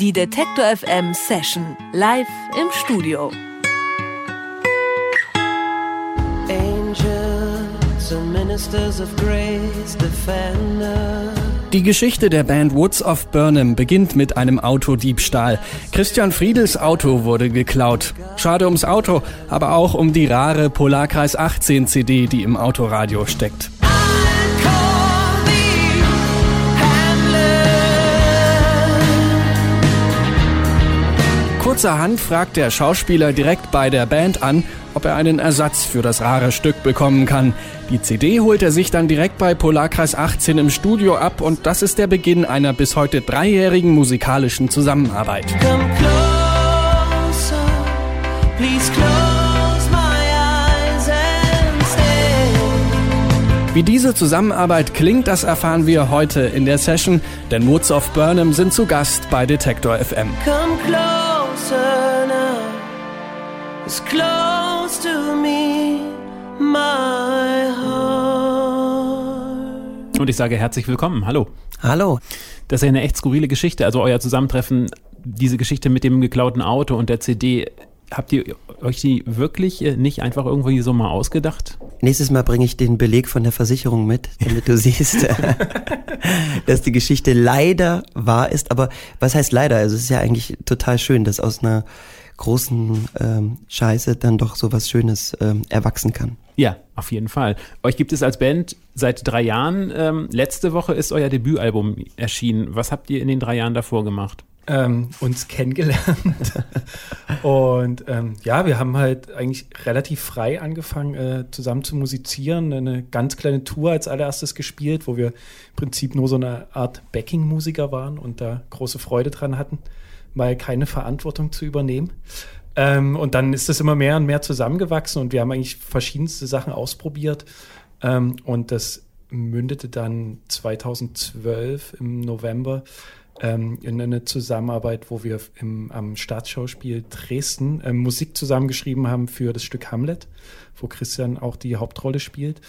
Die Detektor FM Session live im Studio. Angels and ministers of grace, defender. Die Geschichte der Band Woods of Burnham beginnt mit einem Autodiebstahl. Christian Friedels Auto wurde geklaut. Schade ums Auto, aber auch um die rare Polarkreis 18 CD, die im Autoradio steckt. Kurzerhand fragt der Schauspieler direkt bei der Band an, ob er einen Ersatz für das rare Stück bekommen kann. Die CD holt er sich dann direkt bei Polarkreis 18 im Studio ab und das ist der Beginn einer bis heute dreijährigen musikalischen Zusammenarbeit. Wie diese Zusammenarbeit klingt, das erfahren wir heute in der Session, denn Woods of Burnham sind zu Gast bei Detektor FM. Closer now, as close to me, my heart. Und ich sage herzlich willkommen. Hallo. Hallo. Das ist ja eine echt skurrile Geschichte. Also euer Zusammentreffen, diese Geschichte mit dem geklauten Auto und der CD habt ihr euch die wirklich äh, nicht einfach irgendwie so mal ausgedacht? Nächstes Mal bringe ich den Beleg von der Versicherung mit, damit du siehst, dass die Geschichte leider wahr ist. Aber was heißt leider? Also es ist ja eigentlich total schön, dass aus einer großen ähm, Scheiße dann doch so was Schönes ähm, erwachsen kann. Ja, auf jeden Fall. Euch gibt es als Band seit drei Jahren. Ähm, letzte Woche ist euer Debütalbum erschienen. Was habt ihr in den drei Jahren davor gemacht? Ähm, uns kennengelernt. und ähm, ja, wir haben halt eigentlich relativ frei angefangen, äh, zusammen zu musizieren. Eine ganz kleine Tour als allererstes gespielt, wo wir im Prinzip nur so eine Art Backing-Musiker waren und da große Freude dran hatten, mal keine Verantwortung zu übernehmen. Ähm, und dann ist es immer mehr und mehr zusammengewachsen und wir haben eigentlich verschiedenste Sachen ausprobiert. Ähm, und das mündete dann 2012 im November ähm, in eine Zusammenarbeit, wo wir im, am Staatsschauspiel Dresden ähm, Musik zusammengeschrieben haben für das Stück Hamlet, wo Christian auch die Hauptrolle spielt.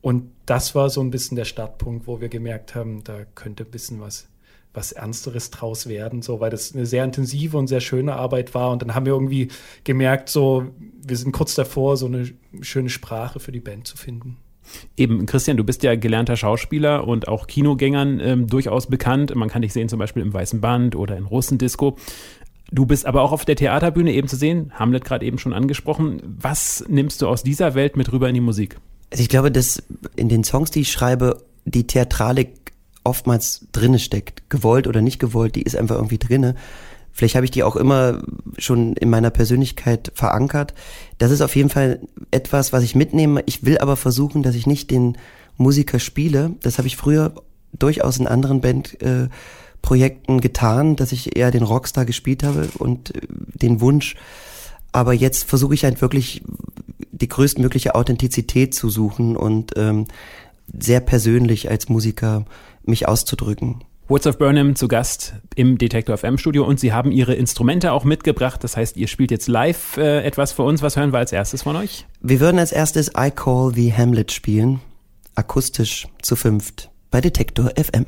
Und das war so ein bisschen der Startpunkt, wo wir gemerkt haben, da könnte ein bisschen was was Ernsteres draus werden, so, weil das eine sehr intensive und sehr schöne Arbeit war. Und dann haben wir irgendwie gemerkt, so, wir sind kurz davor, so eine schöne Sprache für die Band zu finden. Eben, Christian, du bist ja gelernter Schauspieler und auch Kinogängern ähm, durchaus bekannt. Man kann dich sehen zum Beispiel im Weißen Band oder in Russendisco. Du bist aber auch auf der Theaterbühne eben zu sehen, Hamlet gerade eben schon angesprochen. Was nimmst du aus dieser Welt mit rüber in die Musik? Also ich glaube, dass in den Songs, die ich schreibe, die Theatralik oftmals drinne steckt. Gewollt oder nicht gewollt, die ist einfach irgendwie drinne. Vielleicht habe ich die auch immer schon in meiner Persönlichkeit verankert. Das ist auf jeden Fall etwas, was ich mitnehme. Ich will aber versuchen, dass ich nicht den Musiker spiele. Das habe ich früher durchaus in anderen Bandprojekten äh, getan, dass ich eher den Rockstar gespielt habe und äh, den Wunsch. Aber jetzt versuche ich halt wirklich die größtmögliche Authentizität zu suchen und ähm, sehr persönlich als Musiker mich auszudrücken. Woods of Burnham zu Gast im Detektor FM Studio und sie haben ihre Instrumente auch mitgebracht. Das heißt, ihr spielt jetzt live äh, etwas für uns. Was hören wir als erstes von euch? Wir würden als erstes I Call the Hamlet spielen, akustisch zu fünft bei Detektor FM.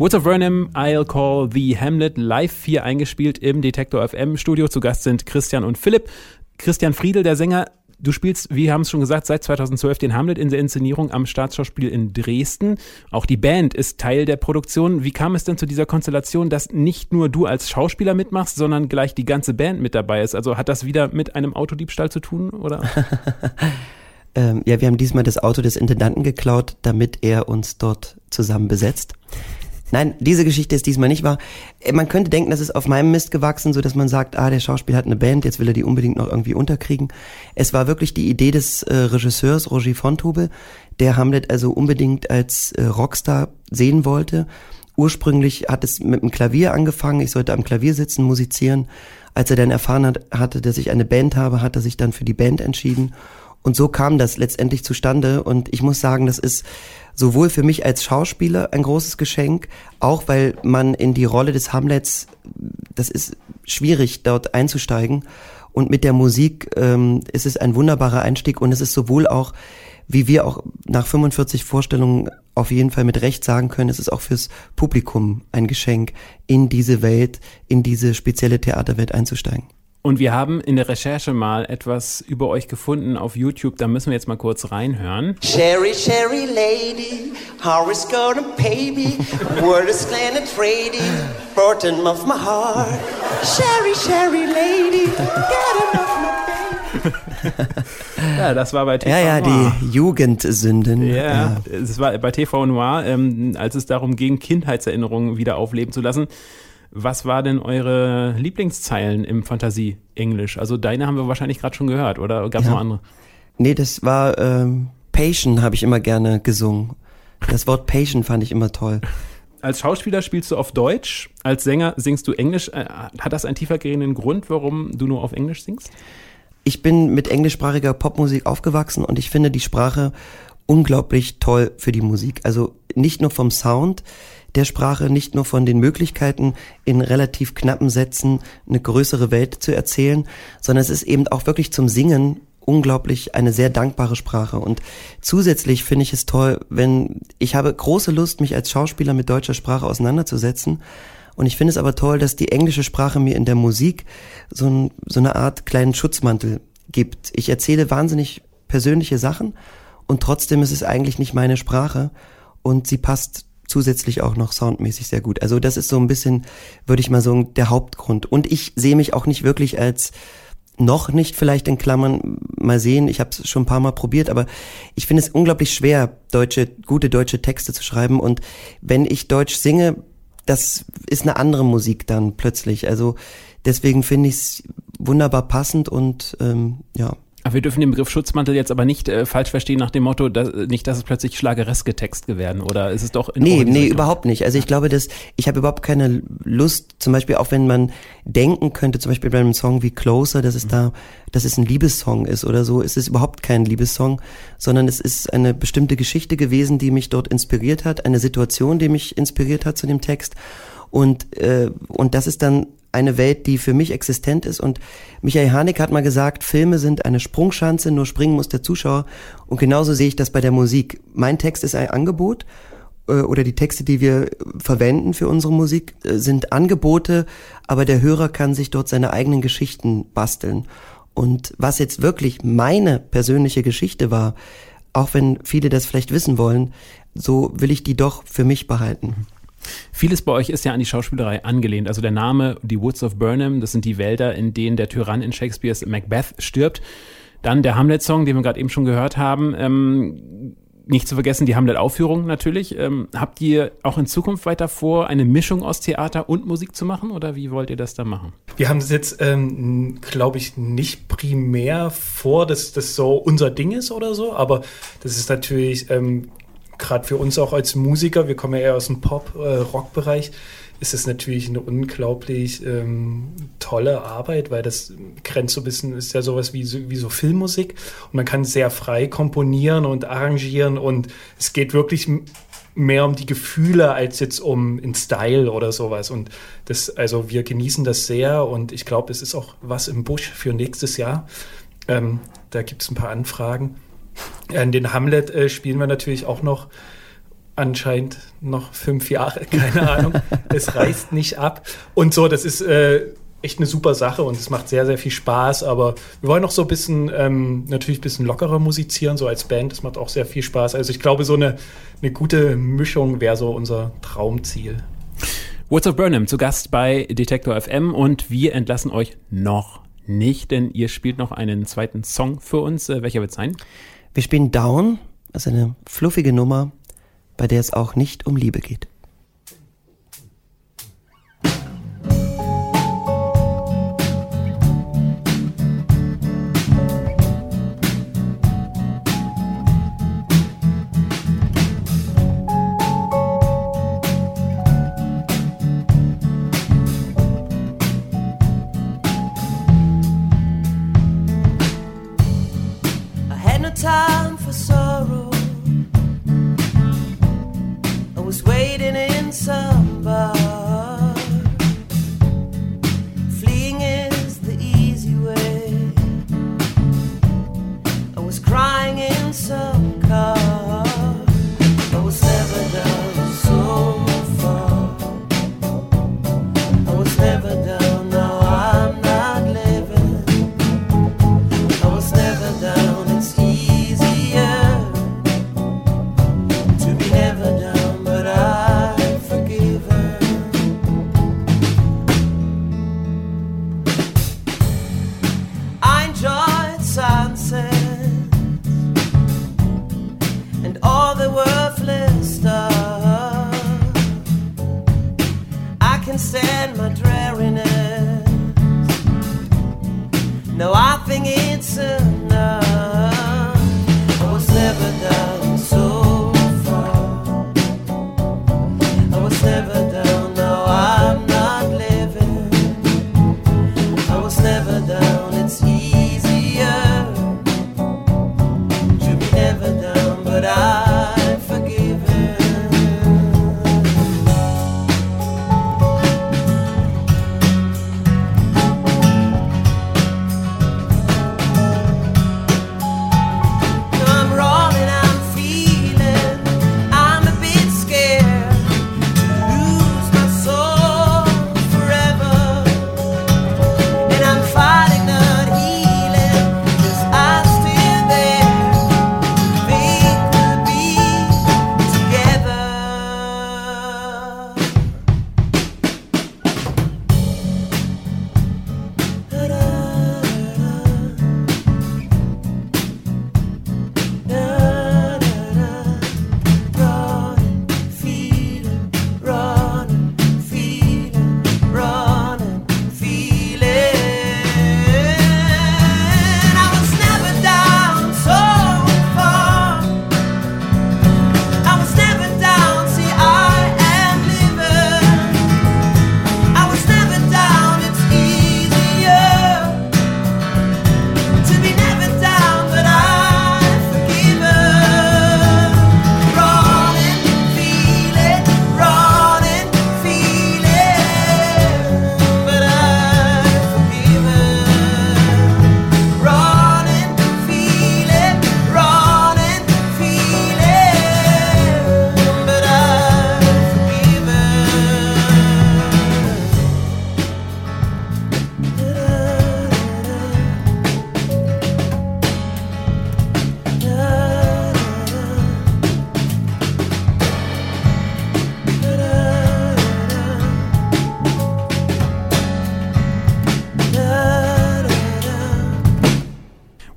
Woods of Burnham, I'll Call the Hamlet, live 4 eingespielt im Detektor FM Studio. Zu Gast sind Christian und Philipp. Christian Friedel, der Sänger, du spielst, wir haben es schon gesagt, seit 2012 den Hamlet in der Inszenierung am Staatsschauspiel in Dresden. Auch die Band ist Teil der Produktion. Wie kam es denn zu dieser Konstellation, dass nicht nur du als Schauspieler mitmachst, sondern gleich die ganze Band mit dabei ist? Also hat das wieder mit einem Autodiebstahl zu tun, oder? Ähm, ja, wir haben diesmal das Auto des Intendanten geklaut, damit er uns dort zusammen besetzt. Nein, diese Geschichte ist diesmal nicht wahr. Äh, Man könnte denken, das ist auf meinem Mist gewachsen, so dass man sagt, ah, der Schauspieler hat eine Band, jetzt will er die unbedingt noch irgendwie unterkriegen. Es war wirklich die Idee des äh, Regisseurs Roger Fontube, der Hamlet also unbedingt als äh, Rockstar sehen wollte. Ursprünglich hat es mit dem Klavier angefangen, ich sollte am Klavier sitzen, musizieren. Als er dann erfahren hat, hatte, dass ich eine Band habe, hat er sich dann für die Band entschieden. Und so kam das letztendlich zustande. Und ich muss sagen, das ist sowohl für mich als Schauspieler ein großes Geschenk, auch weil man in die Rolle des Hamlets, das ist schwierig, dort einzusteigen. Und mit der Musik ähm, ist es ein wunderbarer Einstieg und es ist sowohl auch, wie wir auch nach 45 Vorstellungen auf jeden Fall mit Recht sagen können, es ist auch fürs Publikum ein Geschenk, in diese Welt, in diese spezielle Theaterwelt einzusteigen. Und wir haben in der Recherche mal etwas über euch gefunden auf YouTube. Da müssen wir jetzt mal kurz reinhören. Sherry, Sherry lady, how is gonna pay me? Word is Planet Frady, bottom of my heart. Sherry, Sherry lady, get enough my baby. Ja, das war bei TV Ja, ja, Noir. die Jugendsünden. Ja, es war bei TV Noir, ähm, als es darum ging, Kindheitserinnerungen wieder aufleben zu lassen. Was war denn eure Lieblingszeilen im Fantasie-Englisch? Also deine haben wir wahrscheinlich gerade schon gehört, oder gab es Ja. noch andere? Nee, das war ähm, Patient habe ich immer gerne gesungen. Das Wort Patient fand ich immer toll. Als Schauspieler spielst du auf Deutsch, als Sänger singst du Englisch. Äh, Hat das einen tiefergehenden Grund, warum du nur auf Englisch singst? Ich bin mit englischsprachiger Popmusik aufgewachsen und ich finde die Sprache unglaublich toll für die Musik. Also nicht nur vom Sound, der Sprache, nicht nur von den Möglichkeiten, in relativ knappen Sätzen eine größere Welt zu erzählen, sondern es ist eben auch wirklich zum Singen unglaublich eine sehr dankbare Sprache. Und zusätzlich finde ich es toll, wenn ich habe große Lust, mich als Schauspieler mit deutscher Sprache auseinanderzusetzen. Und ich finde es aber toll, dass die englische Sprache mir in der Musik so, ein, so eine Art kleinen Schutzmantel gibt. Ich erzähle wahnsinnig persönliche Sachen und trotzdem ist es eigentlich nicht meine Sprache und sie passt zusätzlich auch noch soundmäßig sehr gut. Also das ist so ein bisschen, würde ich mal sagen, der Hauptgrund. Und ich sehe mich auch nicht wirklich als noch nicht vielleicht in Klammern mal sehen. Ich habe es schon ein paar Mal probiert, aber ich finde es unglaublich schwer, deutsche gute deutsche Texte zu schreiben. Und wenn ich Deutsch singe, das ist eine andere Musik dann plötzlich. Also deswegen finde ich es wunderbar passend und ähm, ja. Wir dürfen den Begriff Schutzmantel jetzt aber nicht äh, falsch verstehen nach dem Motto, dass, nicht, dass es plötzlich schlagereske Texte werden oder ist es doch in Nee, nee, überhaupt nicht. Also ich glaube, dass ich habe überhaupt keine Lust, zum Beispiel auch wenn man denken könnte, zum Beispiel bei einem Song wie Closer, dass es mhm. da, dass es ein Liebessong ist oder so, ist es überhaupt kein Liebessong, sondern es ist eine bestimmte Geschichte gewesen, die mich dort inspiriert hat, eine Situation, die mich inspiriert hat zu dem Text. Und, äh, und das ist dann eine Welt, die für mich existent ist. Und Michael Haneke hat mal gesagt, Filme sind eine Sprungschanze, nur springen muss der Zuschauer. Und genauso sehe ich das bei der Musik. Mein Text ist ein Angebot äh, oder die Texte, die wir verwenden für unsere Musik, äh, sind Angebote, aber der Hörer kann sich dort seine eigenen Geschichten basteln. Und was jetzt wirklich meine persönliche Geschichte war, auch wenn viele das vielleicht wissen wollen, so will ich die doch für mich behalten. Vieles bei euch ist ja an die Schauspielerei angelehnt. Also der Name, die Woods of Burnham, das sind die Wälder, in denen der Tyrann in Shakespeares Macbeth stirbt. Dann der Hamlet-Song, den wir gerade eben schon gehört haben. Ähm, nicht zu vergessen die Hamlet-Aufführung natürlich. Ähm, habt ihr auch in Zukunft weiter vor, eine Mischung aus Theater und Musik zu machen oder wie wollt ihr das da machen? Wir haben es jetzt, ähm, glaube ich, nicht primär vor, dass das so unser Ding ist oder so, aber das ist natürlich ähm, gerade für uns auch als Musiker, wir kommen ja eher aus dem Pop-Rock-Bereich, äh, ist es natürlich eine unglaublich ähm, tolle Arbeit, weil das grenzt so ein bisschen, ist ja sowas wie, wie so Filmmusik und man kann sehr frei komponieren und arrangieren und es geht wirklich mehr um die Gefühle als jetzt um in Style oder sowas. Und das, also wir genießen das sehr und ich glaube, es ist auch was im Busch für nächstes Jahr. Ähm, da gibt es ein paar Anfragen. In den Hamlet äh, spielen wir natürlich auch noch anscheinend noch fünf Jahre, keine Ahnung. es reißt nicht ab. Und so, das ist äh, echt eine super Sache und es macht sehr, sehr viel Spaß. Aber wir wollen noch so ein bisschen, ähm, natürlich ein bisschen lockerer musizieren, so als Band. Das macht auch sehr viel Spaß. Also ich glaube, so eine, eine gute Mischung wäre so unser Traumziel. Woods of Burnham zu Gast bei Detektor FM und wir entlassen euch noch nicht, denn ihr spielt noch einen zweiten Song für uns. Äh, welcher wird sein? Wir spielen Down, ist eine fluffige Nummer, bei der es auch nicht um Liebe geht.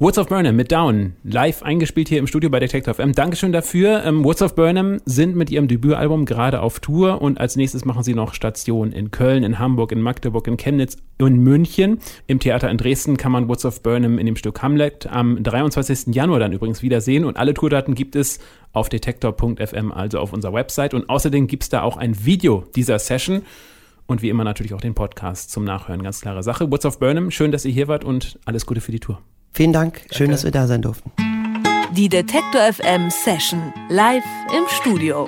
Woods of Burnham mit Down, live eingespielt hier im Studio bei Detective FM. Dankeschön dafür. Ähm, Woods of Burnham sind mit ihrem Debütalbum gerade auf Tour und als nächstes machen sie noch Station in Köln, in Hamburg, in Magdeburg, in Chemnitz, in München. Im Theater in Dresden kann man Woods of Burnham in dem Stück Hamlet am 23. Januar dann übrigens wiedersehen und alle Tourdaten gibt es auf detektor.fm, also auf unserer Website und außerdem gibt es da auch ein Video dieser Session und wie immer natürlich auch den Podcast zum Nachhören. Ganz klare Sache. Woods of Burnham, schön, dass ihr hier wart und alles Gute für die Tour. Vielen Dank. Schön, dass wir da sein durften. Die Detektor FM Session live im Studio.